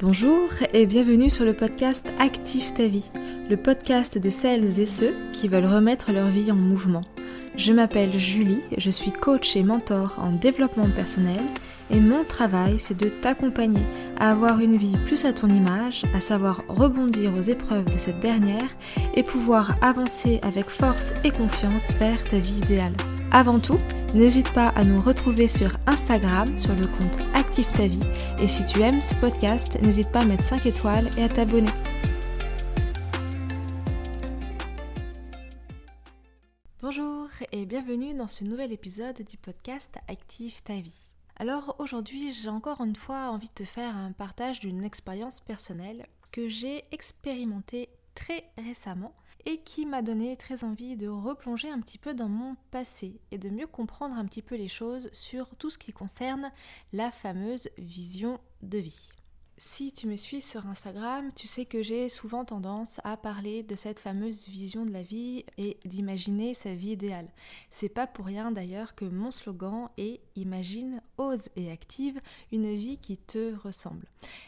Bonjour et bienvenue sur le podcast Active ta vie, le podcast de celles et ceux qui veulent remettre leur vie en mouvement. Je m'appelle Julie, je suis coach et mentor en développement personnel et mon travail c'est de t'accompagner à avoir une vie plus à ton image, à savoir rebondir aux épreuves de cette dernière et pouvoir avancer avec force et confiance vers ta vie idéale. Avant tout, n'hésite pas à nous retrouver sur Instagram sur le compte Active ta vie et si tu aimes ce podcast, n'hésite pas à mettre 5 étoiles et à t'abonner. Bonjour et bienvenue dans ce nouvel épisode du podcast Active ta vie. Alors aujourd'hui, j'ai encore une fois envie de te faire un partage d'une expérience personnelle que j'ai expérimentée très récemment et qui m'a donné très envie de replonger un petit peu dans mon passé et de mieux comprendre un petit peu les choses sur tout ce qui concerne la fameuse vision de vie. Si tu me suis sur Instagram, tu sais que j'ai souvent tendance à parler de cette fameuse vision de la vie et d'imaginer sa vie idéale. C'est pas pour rien d'ailleurs que mon slogan est Imagine, ose et active une vie qui te ressemble.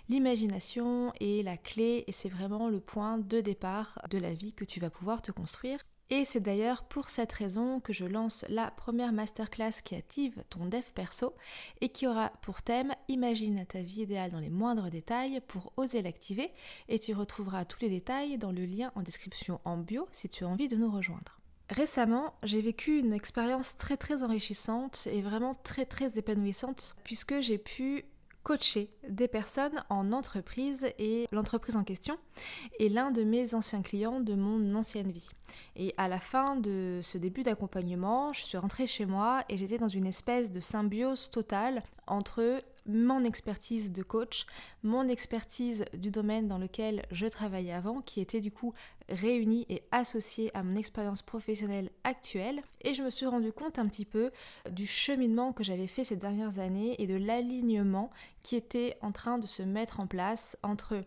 L'imagination est la clé et c'est vraiment le point de départ de la vie que tu vas pouvoir te construire. Et c'est d'ailleurs pour cette raison que je lance la première masterclass qui active ton dev perso et qui aura pour thème Imagine ta vie idéale dans les moindres détails pour oser l'activer et tu retrouveras tous les détails dans le lien en description en bio si tu as envie de nous rejoindre. Récemment, j'ai vécu une expérience très très enrichissante et vraiment très très épanouissante puisque j'ai pu coacher des personnes en entreprise et l'entreprise en question est l'un de mes anciens clients de mon ancienne vie. Et à la fin de ce début d'accompagnement, je suis rentrée chez moi et j'étais dans une espèce de symbiose totale entre mon expertise de coach, mon expertise du domaine dans lequel je travaillais avant, qui était du coup réunie et associée à mon expérience professionnelle actuelle. Et je me suis rendu compte un petit peu du cheminement que j'avais fait ces dernières années et de l'alignement qui était en train de se mettre en place entre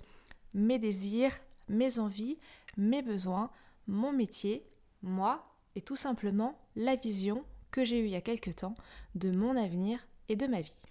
mes désirs, mes envies, mes besoins, mon métier, moi et tout simplement la vision que j'ai eue il y a quelque temps de mon avenir et de ma vie.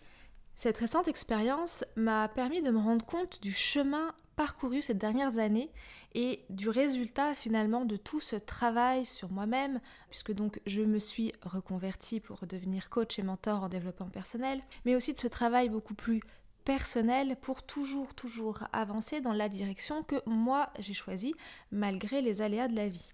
Cette récente expérience m'a permis de me rendre compte du chemin parcouru ces dernières années et du résultat finalement de tout ce travail sur moi-même, puisque donc je me suis reconvertie pour devenir coach et mentor en développement personnel, mais aussi de ce travail beaucoup plus personnel pour toujours, toujours avancer dans la direction que moi j'ai choisie malgré les aléas de la vie.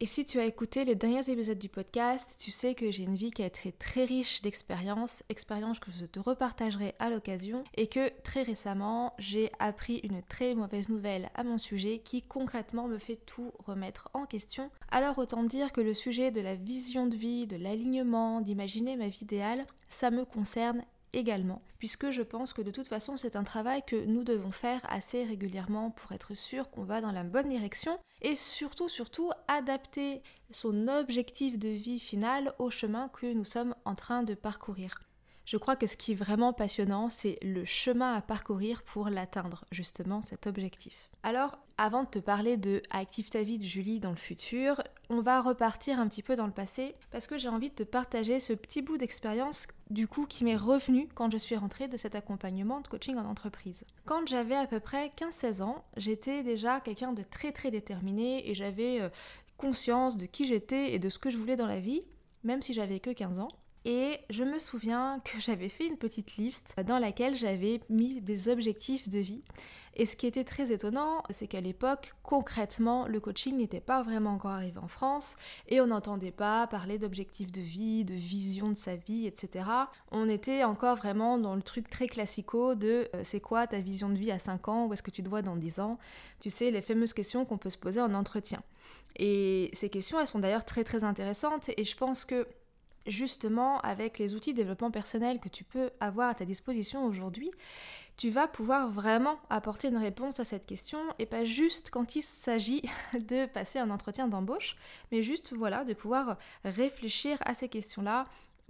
Et si tu as écouté les derniers épisodes du podcast, tu sais que j'ai une vie qui a été très riche d'expériences, expériences que je te repartagerai à l'occasion, et que très récemment, j'ai appris une très mauvaise nouvelle à mon sujet qui concrètement me fait tout remettre en question. Alors autant dire que le sujet de la vision de vie, de l'alignement, d'imaginer ma vie idéale, ça me concerne également, puisque je pense que de toute façon c'est un travail que nous devons faire assez régulièrement pour être sûr qu'on va dans la bonne direction et surtout surtout adapter son objectif de vie final au chemin que nous sommes en train de parcourir. Je crois que ce qui est vraiment passionnant, c'est le chemin à parcourir pour l'atteindre, justement, cet objectif. Alors, avant de te parler de Active ta vie de Julie dans le futur, on va repartir un petit peu dans le passé parce que j'ai envie de te partager ce petit bout d'expérience du coup qui m'est revenu quand je suis rentrée de cet accompagnement de coaching en entreprise. Quand j'avais à peu près 15-16 ans, j'étais déjà quelqu'un de très très déterminé et j'avais euh, conscience de qui j'étais et de ce que je voulais dans la vie, même si j'avais que 15 ans. Et je me souviens que j'avais fait une petite liste dans laquelle j'avais mis des objectifs de vie. Et ce qui était très étonnant, c'est qu'à l'époque, concrètement, le coaching n'était pas vraiment encore arrivé en France et on n'entendait pas parler d'objectifs de vie, de vision de sa vie, etc. On était encore vraiment dans le truc très classico de euh, c'est quoi ta vision de vie à 5 ans, où est-ce que tu dois dans 10 ans? Tu sais, les fameuses questions qu'on peut se poser en entretien. Et ces questions, elles sont d'ailleurs très très intéressantes et je pense que justement avec les outils de développement personnel que tu peux avoir à ta disposition aujourd'hui, tu vas pouvoir vraiment apporter une réponse à cette question et pas juste quand il s'agit de passer un entretien d'embauche, mais juste voilà, de pouvoir réfléchir à ces questions-là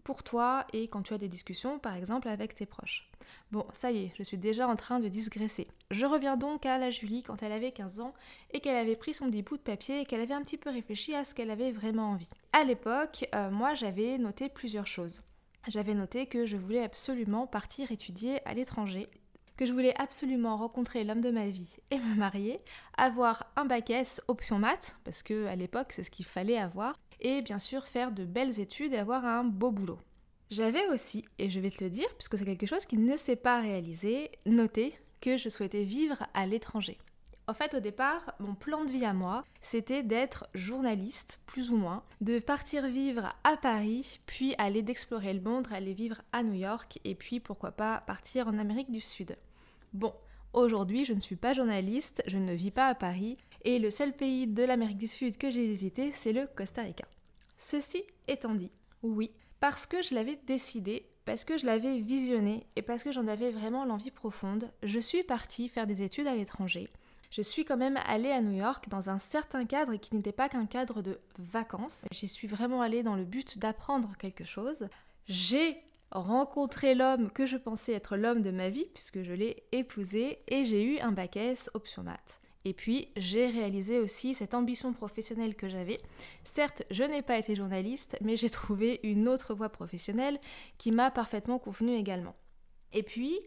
pour toi et quand tu as des discussions par exemple avec tes proches. Bon, ça y est, je suis déjà en train de digresser. Je reviens donc à la Julie quand elle avait 15 ans et qu'elle avait pris son petit bout de papier et qu'elle avait un petit peu réfléchi à ce qu'elle avait vraiment envie. À l'époque, euh, moi j'avais noté plusieurs choses. J'avais noté que je voulais absolument partir étudier à l'étranger que je voulais absolument rencontrer l'homme de ma vie et me marier, avoir un bac S option maths, parce que à l'époque c'est ce qu'il fallait avoir, et bien sûr faire de belles études et avoir un beau boulot. J'avais aussi, et je vais te le dire, puisque c'est quelque chose qui ne s'est pas réalisé, noté que je souhaitais vivre à l'étranger. En fait, au départ, mon plan de vie à moi, c'était d'être journaliste, plus ou moins, de partir vivre à Paris, puis aller d'explorer le monde, aller vivre à New York, et puis pourquoi pas partir en Amérique du Sud. Bon, aujourd'hui, je ne suis pas journaliste, je ne vis pas à Paris, et le seul pays de l'Amérique du Sud que j'ai visité, c'est le Costa Rica. Ceci étant dit, oui, parce que je l'avais décidé, parce que je l'avais visionné et parce que j'en avais vraiment l'envie profonde, je suis partie faire des études à l'étranger je suis quand même allée à New York dans un certain cadre qui n'était pas qu'un cadre de vacances. J'y suis vraiment allée dans le but d'apprendre quelque chose. J'ai rencontré l'homme que je pensais être l'homme de ma vie puisque je l'ai épousé et j'ai eu un bac S option maths. Et puis, j'ai réalisé aussi cette ambition professionnelle que j'avais. Certes, je n'ai pas été journaliste, mais j'ai trouvé une autre voie professionnelle qui m'a parfaitement convenu également. Et puis,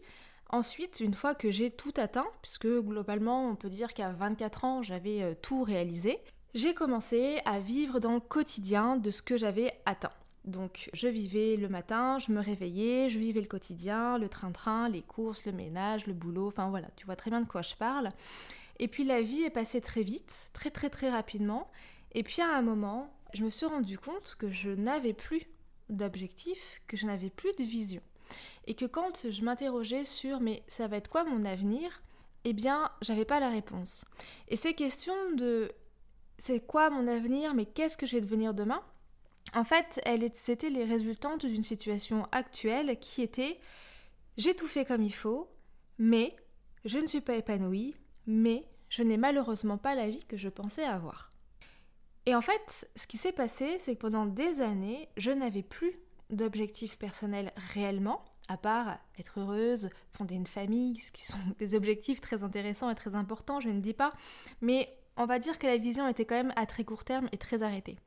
Ensuite, une fois que j'ai tout atteint, puisque globalement on peut dire qu'à 24 ans j'avais euh, tout réalisé, j'ai commencé à vivre dans le quotidien de ce que j'avais atteint. Donc je vivais le matin, je me réveillais, je vivais le quotidien, le train-train, les courses, le ménage, le boulot, enfin voilà, tu vois très bien de quoi je parle. Et puis la vie est passée très vite, très très très rapidement. Et puis à un moment, je me suis rendu compte que je n'avais plus d'objectif, que je n'avais plus de vision et que quand je m'interrogeais sur mais ça va être quoi mon avenir, eh bien j'avais pas la réponse. Et ces questions de c'est quoi mon avenir, mais qu'est-ce que je vais devenir demain En fait, c'était les résultantes d'une situation actuelle qui était j'ai tout fait comme il faut, mais je ne suis pas épanouie, mais je n'ai malheureusement pas la vie que je pensais avoir. Et en fait, ce qui s'est passé, c'est que pendant des années, je n'avais plus d'objectifs personnels réellement, à part être heureuse, fonder une famille, ce qui sont des objectifs très intéressants et très importants, je ne dis pas, mais on va dire que la vision était quand même à très court terme et très arrêtée.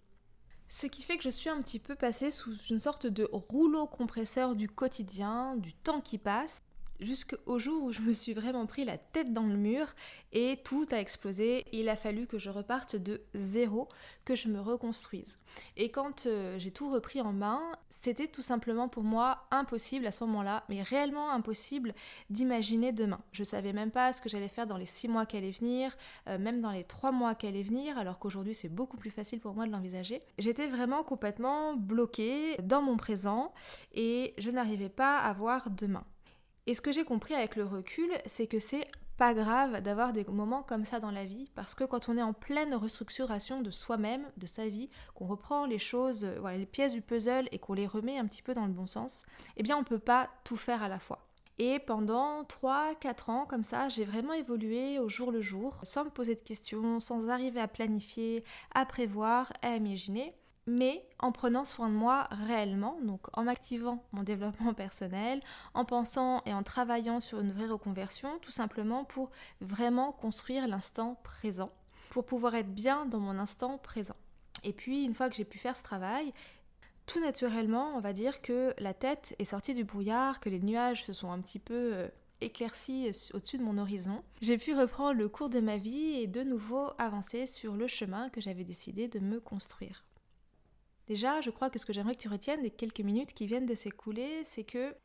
Ce qui fait que je suis un petit peu passée sous une sorte de rouleau compresseur du quotidien, du temps qui passe, jusqu'au jour où je me suis vraiment pris la tête dans le mur et tout a explosé. Il a fallu que je reparte de zéro, que je me reconstruise. Et quand euh, j'ai tout repris en main, c'était tout simplement pour moi impossible à ce moment-là, mais réellement impossible d'imaginer demain. Je savais même pas ce que j'allais faire dans les six mois qui allaient venir, euh, même dans les trois mois qui allaient venir, alors qu'aujourd'hui c'est beaucoup plus facile pour moi de l'envisager. J'étais vraiment complètement bloquée dans mon présent et je n'arrivais pas à voir demain. Et ce que j'ai compris avec le recul, c'est que c'est pas grave d'avoir des moments comme ça dans la vie, parce que quand on est en pleine restructuration de soi-même, de sa vie, qu'on reprend les choses, euh, les pièces du puzzle et qu'on les remet un petit peu dans le bon sens, eh bien on peut pas tout faire à la fois. Et pendant 3-4 ans, comme ça, j'ai vraiment évolué au jour le jour, sans me poser de questions, sans arriver à planifier, à prévoir, à imaginer mais en prenant soin de moi réellement, donc en m'activant mon développement personnel, en pensant et en travaillant sur une vraie reconversion, tout simplement pour vraiment construire l'instant présent, pour pouvoir être bien dans mon instant présent. Et puis, une fois que j'ai pu faire ce travail, tout naturellement, on va dire que la tête est sortie du brouillard, que les nuages se sont un petit peu euh, éclaircis au-dessus de mon horizon. J'ai pu reprendre le cours de ma vie et de nouveau avancer sur le chemin que j'avais décidé de me construire. Déjà, je crois que ce que j'aimerais que tu retiennes des quelques minutes qui viennent de s'écouler, c'est que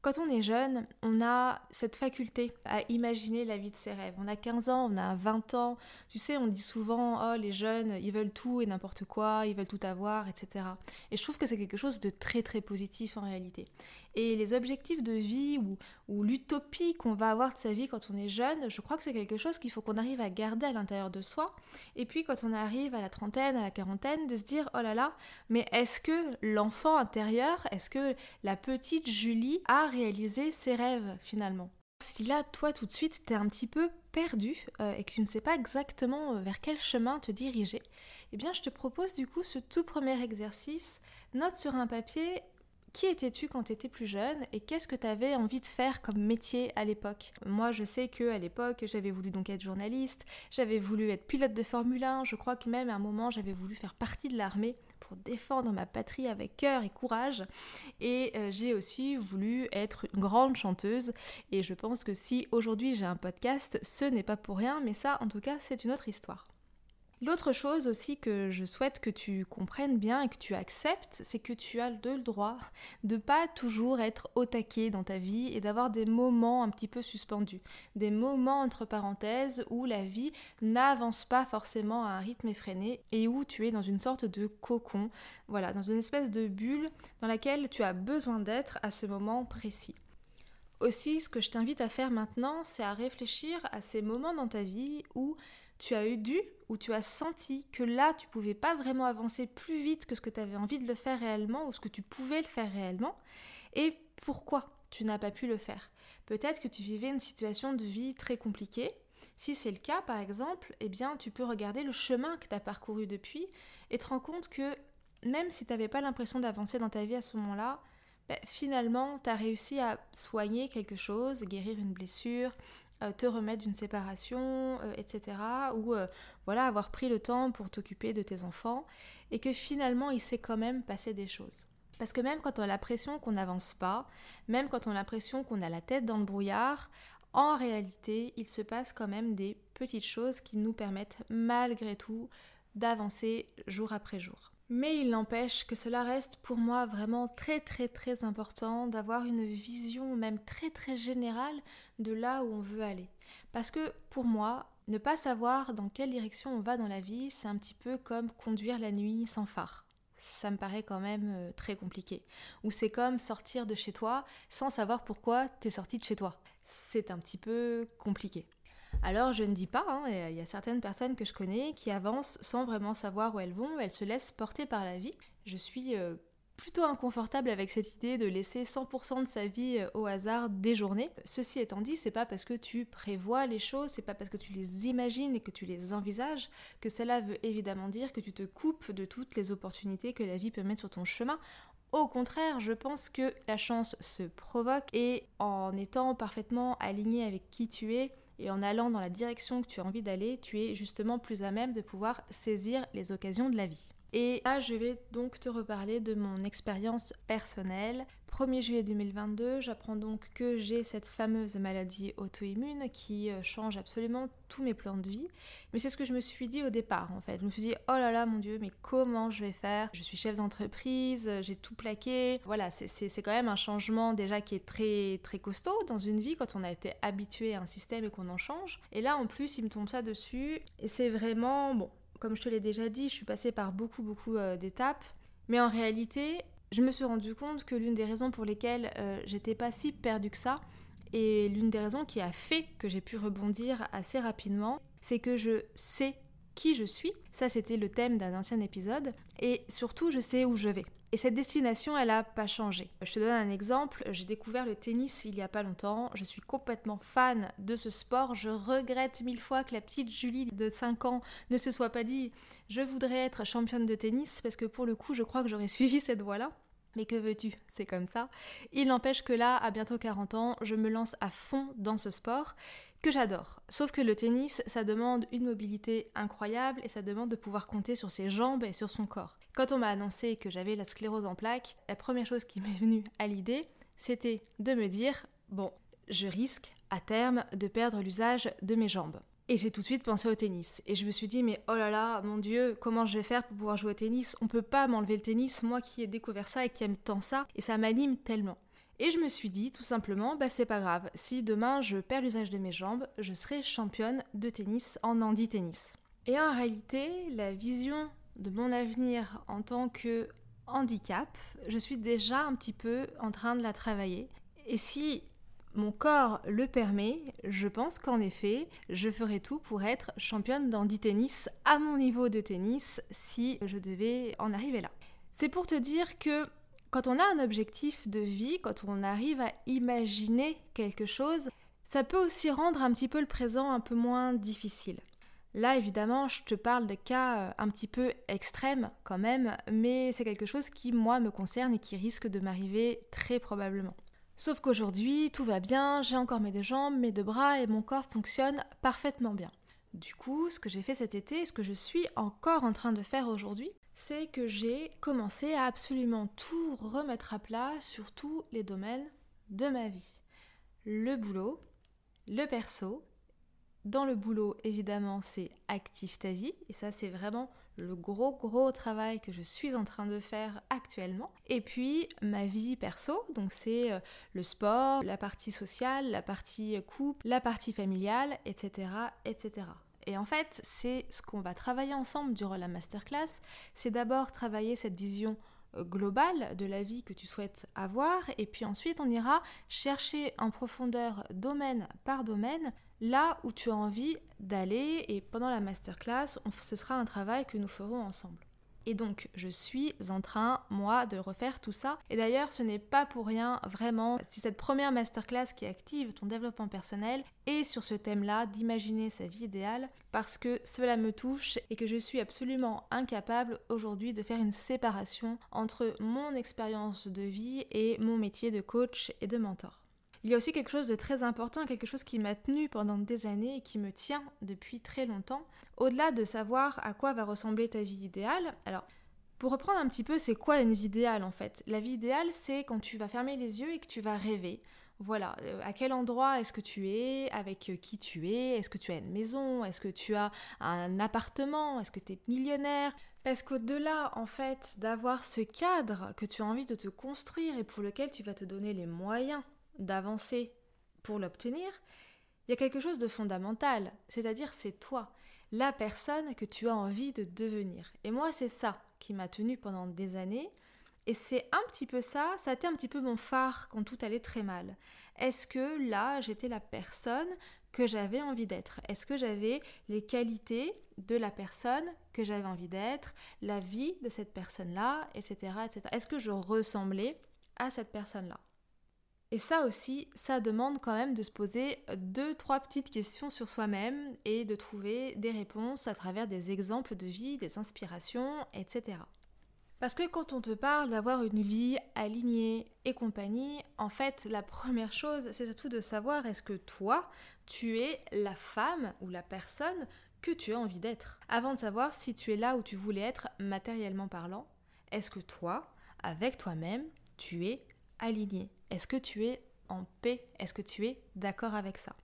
quand on est jeune, on a cette faculté à imaginer la vie de ses rêves. On a 15 ans, on a 20 ans. Tu sais, on dit souvent, oh, les jeunes, ils veulent tout et n'importe quoi, ils veulent tout avoir, etc. Et je trouve que c'est quelque chose de très très positif en réalité. Et les objectifs de vie ou, l'utopie qu'on va avoir de sa vie quand on est jeune, je crois que c'est quelque chose qu'il faut qu'on arrive à garder à l'intérieur de soi. Et puis quand on arrive à la trentaine, à la quarantaine, de se dire, oh là là, mais est-ce que l'enfant intérieur, est-ce que la petite Julie a réaliser ses rêves finalement? Si là, toi, tout de suite, t'es un petit peu perdu euh, et que tu ne sais pas exactement euh, vers quel chemin te diriger, eh bien, je te propose du coup ce tout premier exercice. Note sur un papier qui étais-tu quand tu étais plus jeune et qu'est-ce que tu avais envie de faire comme métier à l'époque? Moi, je sais que à l'époque, j'avais voulu donc être journaliste, j'avais voulu être pilote de Formule 1, je crois que même à un moment, j'avais voulu faire partie de l'armée pour défendre ma patrie avec cœur et courage. Et euh, j'ai aussi voulu être une grande chanteuse. Et je pense que si aujourd'hui j'ai un podcast, ce n'est pas pour rien, mais ça, en tout cas, c'est une autre histoire. L'autre chose aussi que je souhaite que tu comprennes bien et que tu acceptes, c'est que tu as le droit de pas toujours être au taquet dans ta vie et d'avoir des moments un petit peu suspendus, des moments entre parenthèses où la vie n'avance pas forcément à un rythme effréné et où tu es dans une sorte de cocon, voilà, dans une espèce de bulle dans laquelle tu as besoin d'être à ce moment précis. Aussi, ce que je t'invite à faire maintenant, c'est à réfléchir à ces moments dans ta vie où tu as eu dû ou tu as senti que là, tu pouvais pas vraiment avancer plus vite que ce que tu avais envie de le faire réellement ou ce que tu pouvais le faire réellement et pourquoi tu n'as pas pu le faire? Peut-être que tu vivais une situation de vie très compliquée. Si c'est le cas, par exemple, eh bien, tu peux regarder le chemin que tu as parcouru depuis et te rendre compte que même si tu n'avais pas l'impression d'avancer dans ta vie à ce moment-là, ben, finalement, tu as réussi à soigner quelque chose, guérir une blessure, te remettre d'une séparation, euh, etc. Ou euh, voilà, avoir pris le temps pour t'occuper de tes enfants et que finalement il s'est quand même passé des choses. Parce que même quand on a l'impression qu'on n'avance pas, même quand on a l'impression qu'on a la tête dans le brouillard, en réalité, il se passe quand même des petites choses qui nous permettent malgré tout d'avancer jour après jour. Mais il n'empêche que cela reste pour moi vraiment très très très important d'avoir une vision même très très générale de là où on veut aller. Parce que pour moi, ne pas savoir dans quelle direction on va dans la vie, c'est un petit peu comme conduire la nuit sans phare. Ça me paraît quand même euh, très compliqué. Ou c'est comme sortir de chez toi sans savoir pourquoi t'es sorti de chez toi. C'est un petit peu compliqué. Alors je ne dis pas, hein, il y a certaines personnes que je connais qui avancent sans vraiment savoir où elles vont, elles se laissent porter par la vie. Je suis euh, plutôt inconfortable avec cette idée de laisser 100% de sa vie euh, au hasard des journées. Ceci étant dit, c'est pas parce que tu prévois les choses, c'est pas parce que tu les imagines et que tu les envisages que cela veut évidemment dire que tu te coupes de toutes les opportunités que la vie peut mettre sur ton chemin. Au contraire, je pense que la chance se provoque et en étant parfaitement aligné avec qui tu es, et en allant dans la direction que tu as envie d'aller, tu es justement plus à même de pouvoir saisir les occasions de la vie. Et là, je vais donc te reparler de mon expérience personnelle. 1er juillet 2022, j'apprends donc que j'ai cette fameuse maladie auto-immune qui euh, change absolument tous mes plans de vie. Mais c'est ce que je me suis dit au départ en fait. Je me suis dit, oh là là mon dieu, mais comment je vais faire? Je suis chef d'entreprise, euh, j'ai tout plaqué. Voilà, c'est quand même un changement déjà qui est très très costaud dans une vie quand on a été habitué à un système et qu'on en change. Et là en plus, il me tombe ça dessus. Et c'est vraiment, bon, comme je te l'ai déjà dit, je suis passée par beaucoup, beaucoup euh, d'étapes. Mais en réalité, je me suis rendu compte que l'une des raisons pour lesquelles euh, j'étais pas si perdue que ça, et l'une des raisons qui a fait que j'ai pu rebondir assez rapidement, c'est que je sais qui je suis. Ça, c'était le thème d'un ancien épisode. Et surtout, je sais où je vais. Et cette destination, elle n'a pas changé. Je te donne un exemple. J'ai découvert le tennis il y a pas longtemps. Je suis complètement fan de ce sport. Je regrette mille fois que la petite Julie de 5 ans ne se soit pas dit je voudrais être championne de tennis parce que pour le coup, je crois que j'aurais suivi cette voie-là. Mais que veux-tu? C'est comme ça. Il n'empêche que là, à bientôt 40 ans, je me lance à fond dans ce sport que j'adore. Sauf que le tennis, ça demande une mobilité incroyable et ça demande de pouvoir compter sur ses jambes et sur son corps. Quand on m'a annoncé que j'avais la sclérose en plaques, la première chose qui m'est venue à l'idée, c'était de me dire, bon, je risque à terme de perdre l'usage de mes jambes. Et j'ai tout de suite pensé au tennis. Et je me suis dit, mais oh là là, mon Dieu, comment je vais faire pour pouvoir jouer au tennis? On peut pas m'enlever le tennis, moi qui ai découvert ça et qui aime tant ça, et ça m'anime tellement. Et je me suis dit tout simplement, bah c'est pas grave, si demain je perds l'usage de mes jambes, je serai championne de tennis en handi tennis. Et en réalité, la vision de mon avenir en tant que handicap, je suis déjà un petit peu en train de la travailler. Et si mon corps le permet, je pense qu'en effet, je ferai tout pour être championne d'handi tennis à mon niveau de tennis si je devais en arriver là. C'est pour te dire que quand on a un objectif de vie, quand on arrive à imaginer quelque chose, ça peut aussi rendre un petit peu le présent un peu moins difficile. Là, évidemment, je te parle de cas euh, un petit peu extrêmes quand même, mais c'est quelque chose qui, moi, me concerne et qui risque de m'arriver très probablement. Sauf qu'aujourd'hui, tout va bien, j'ai encore mes deux jambes, mes deux bras et mon corps fonctionne parfaitement bien. Du coup, ce que j'ai fait cet été, ce que je suis encore en train de faire aujourd'hui, c'est que j'ai commencé à absolument tout remettre à plat sur tous les domaines de ma vie. Le boulot, le perso. Dans le boulot, évidemment, c'est active ta vie. Et ça, c'est vraiment le gros gros travail que je suis en train de faire actuellement. Et puis ma vie perso, donc c'est euh, le sport, la partie sociale, la partie couple, la partie familiale, etc. etc. Et en fait, c'est ce qu'on va travailler ensemble durant la masterclass. C'est d'abord travailler cette vision euh, globale de la vie que tu souhaites avoir et puis ensuite on ira chercher en profondeur domaine par domaine là où tu as envie d'aller et pendant la masterclass ce sera un travail que nous ferons ensemble. Et donc, je suis en train, moi, de refaire tout ça. Et d'ailleurs, ce n'est pas pour rien, vraiment, si cette première masterclass qui active ton développement personnel est sur ce thème-là, d'imaginer sa vie idéale, parce que cela me touche et que je suis absolument incapable aujourd'hui de faire une séparation entre mon expérience de vie et mon métier de coach et de mentor. Il y a aussi quelque chose de très important, quelque chose qui m'a tenu pendant des années et qui me tient depuis très longtemps. Au-delà de savoir à quoi va ressembler ta vie idéale, alors pour reprendre un petit peu, c'est quoi une vie idéale en fait? La vie idéale, c'est quand tu vas fermer les yeux et que tu vas rêver. Voilà, euh, à quel endroit est-ce que tu es, avec euh, qui tu es, est-ce que tu as une maison, est-ce que tu as un appartement, est-ce que tu es millionnaire? Parce qu'au-delà, en fait, d'avoir ce cadre que tu as envie de te construire et pour lequel tu vas te donner les moyens d'avancer pour l'obtenir, il y a quelque chose de fondamental, c'est-à-dire c'est toi, la personne que tu as envie de devenir. Et moi, c'est ça qui m'a tenu pendant des années. Et c'est un petit peu ça, ça a été un petit peu mon phare quand tout allait très mal. Est-ce que là, j'étais la personne que j'avais envie d'être? Est-ce que j'avais les qualités de la personne que j'avais envie d'être, la vie de cette personne-là, etc. etc. Est-ce que je ressemblais à cette personne-là? Et ça aussi, ça demande quand même de se poser deux, trois petites questions sur soi-même et de trouver des réponses à travers des exemples de vie, des inspirations, etc. Parce que quand on te parle d'avoir une vie alignée et compagnie, en fait, la première chose, c'est surtout de savoir est-ce que toi, tu es la femme ou la personne que tu as envie d'être. Avant de savoir si tu es là où tu voulais être matériellement parlant, est-ce que toi, avec toi-même, tu es aligné. Est-ce que tu es en paix? Est-ce que tu es d'accord avec ça?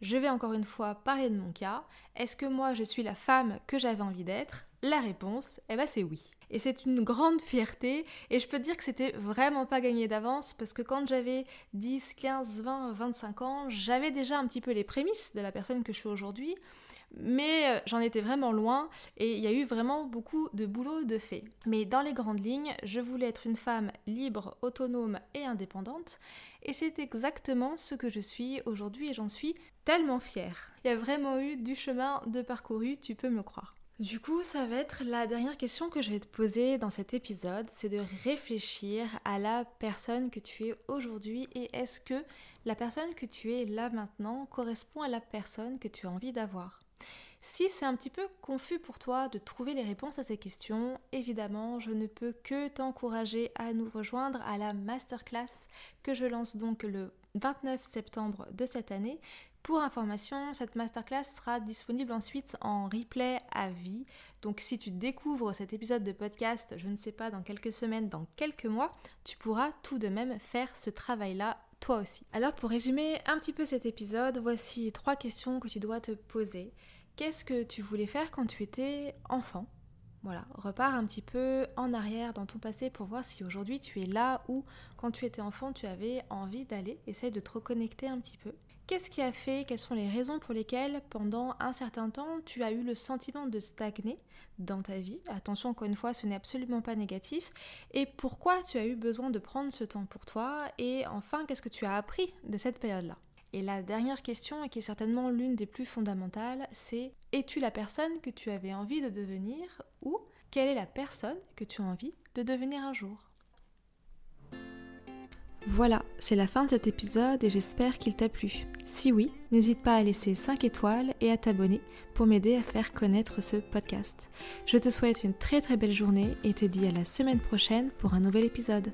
Je vais encore une fois parler de mon cas. Est-ce que moi je suis la femme que j'avais envie d'être? La réponse, eh ben c'est oui. Et c'est une grande fierté. Et je peux dire que c'était vraiment pas gagné d'avance parce que quand j'avais 10, 15, 20, 25 ans, j'avais déjà un petit peu les prémices de la personne que je suis aujourd'hui mais euh, j'en étais vraiment loin et il y a eu vraiment beaucoup de boulot de fait. Mais dans les grandes lignes, je voulais être une femme libre, autonome et indépendante et c'est exactement ce que je suis aujourd'hui et j'en suis tellement fière. Il y a vraiment eu du chemin de parcouru, tu peux me croire. Du coup, ça va être la dernière question que je vais te poser dans cet épisode, c'est de réfléchir à la personne que tu es aujourd'hui et est-ce que la personne que tu es là maintenant correspond à la personne que tu as envie d'avoir? Si c'est un petit peu confus pour toi de trouver les réponses à ces questions, évidemment, je ne peux que t'encourager à nous rejoindre à la masterclass que je lance donc le 29 septembre de cette année. Pour information, cette masterclass sera disponible ensuite en replay à vie. Donc si tu découvres cet épisode de podcast, je ne sais pas, dans quelques semaines, dans quelques mois, tu pourras tout de même faire ce travail-là toi aussi. Alors pour résumer un petit peu cet épisode, voici trois questions que tu dois te poser. Qu'est-ce que tu voulais faire quand tu étais enfant? Voilà, repars un petit peu en arrière dans ton passé pour voir si aujourd'hui tu es là où, quand tu étais enfant, tu avais envie d'aller. Essaye de te reconnecter un petit peu. Qu'est-ce qui a fait Quelles sont les raisons pour lesquelles, pendant un certain temps, tu as eu le sentiment de stagner dans ta vie? Attention, encore une fois, ce n'est absolument pas négatif. Et pourquoi tu as eu besoin de prendre ce temps pour toi? Et enfin, qu'est-ce que tu as appris de cette période-là? Et la dernière question, et qui est certainement l'une des plus fondamentales, c'est es-tu la personne que tu avais envie de devenir ou quelle est la personne que tu as envie de devenir un jour? Voilà, c'est la fin de cet épisode et j'espère qu'il t'a plu. Si oui, n'hésite pas à laisser 5 étoiles et à t'abonner pour m'aider à faire connaître ce podcast. Je te souhaite une très très belle journée et te dis à la semaine prochaine pour un nouvel épisode.